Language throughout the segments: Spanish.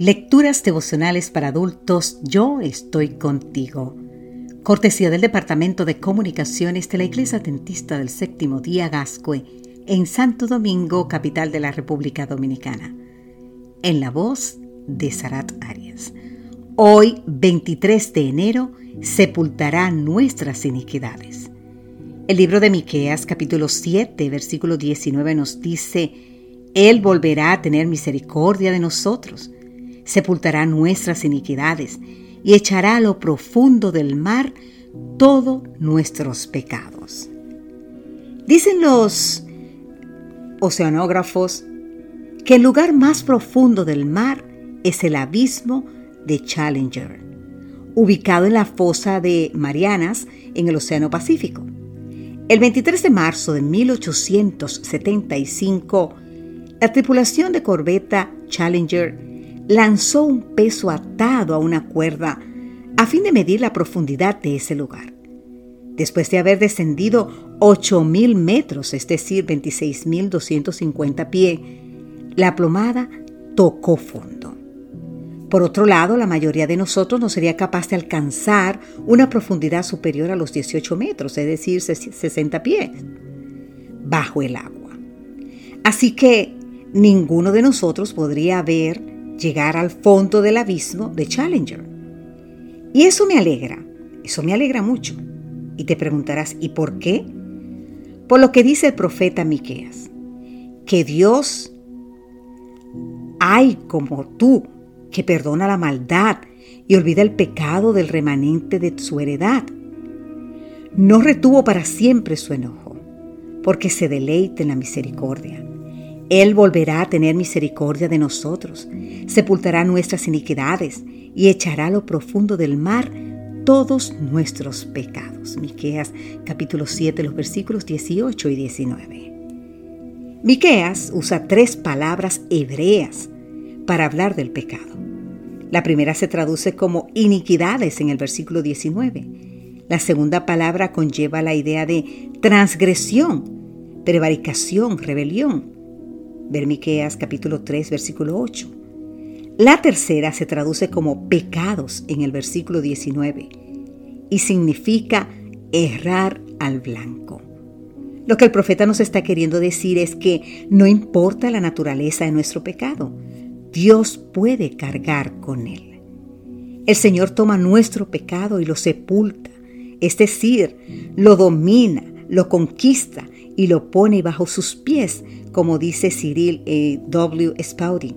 Lecturas devocionales para adultos, yo estoy contigo. Cortesía del Departamento de Comunicaciones de la Iglesia Adventista del Séptimo Día Gascue, en Santo Domingo, capital de la República Dominicana. En la voz de Sarat Arias. Hoy, 23 de enero, sepultará nuestras iniquidades. El libro de Miqueas, capítulo 7, versículo 19 nos dice: Él volverá a tener misericordia de nosotros sepultará nuestras iniquidades y echará a lo profundo del mar todos nuestros pecados. Dicen los oceanógrafos que el lugar más profundo del mar es el abismo de Challenger, ubicado en la fosa de Marianas en el Océano Pacífico. El 23 de marzo de 1875, la tripulación de corbeta Challenger lanzó un peso atado a una cuerda a fin de medir la profundidad de ese lugar. Después de haber descendido 8.000 metros, es decir, 26.250 pies, la plomada tocó fondo. Por otro lado, la mayoría de nosotros no sería capaz de alcanzar una profundidad superior a los 18 metros, es decir, 60 pies, bajo el agua. Así que ninguno de nosotros podría ver llegar al fondo del abismo de Challenger. Y eso me alegra, eso me alegra mucho. Y te preguntarás, ¿y por qué? Por lo que dice el profeta Miqueas, que Dios hay como tú que perdona la maldad y olvida el pecado del remanente de su heredad. No retuvo para siempre su enojo, porque se deleite en la misericordia. Él volverá a tener misericordia de nosotros, sepultará nuestras iniquidades y echará a lo profundo del mar todos nuestros pecados. Miqueas capítulo 7, los versículos 18 y 19. Miqueas usa tres palabras hebreas para hablar del pecado. La primera se traduce como iniquidades en el versículo 19. La segunda palabra conlleva la idea de transgresión, prevaricación, rebelión. Ver Miqueas capítulo 3 versículo 8. La tercera se traduce como pecados en el versículo 19 y significa errar al blanco. Lo que el profeta nos está queriendo decir es que no importa la naturaleza de nuestro pecado, Dios puede cargar con él. El Señor toma nuestro pecado y lo sepulta, es decir, lo domina, lo conquista y lo pone bajo sus pies, como dice Cyril. W. Spouting.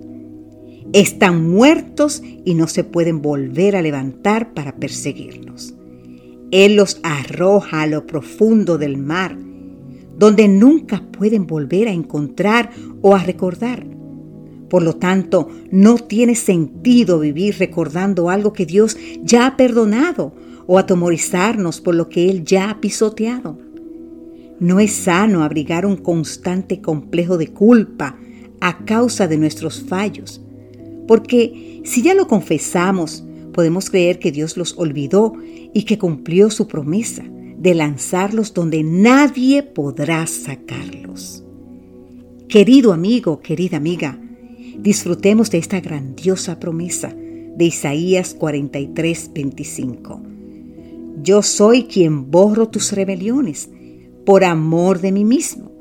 Están muertos y no se pueden volver a levantar para perseguirlos. Él los arroja a lo profundo del mar, donde nunca pueden volver a encontrar o a recordar. Por lo tanto, no tiene sentido vivir recordando algo que Dios ya ha perdonado o atemorizarnos por lo que Él ya ha pisoteado. No es sano abrigar un constante complejo de culpa a causa de nuestros fallos, porque si ya lo confesamos, podemos creer que Dios los olvidó y que cumplió su promesa de lanzarlos donde nadie podrá sacarlos. Querido amigo, querida amiga, disfrutemos de esta grandiosa promesa de Isaías 43, 25. Yo soy quien borro tus rebeliones por amor de mí mismo,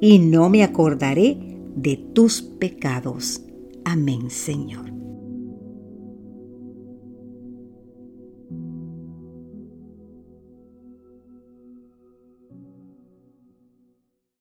y no me acordaré de tus pecados. Amén, Señor.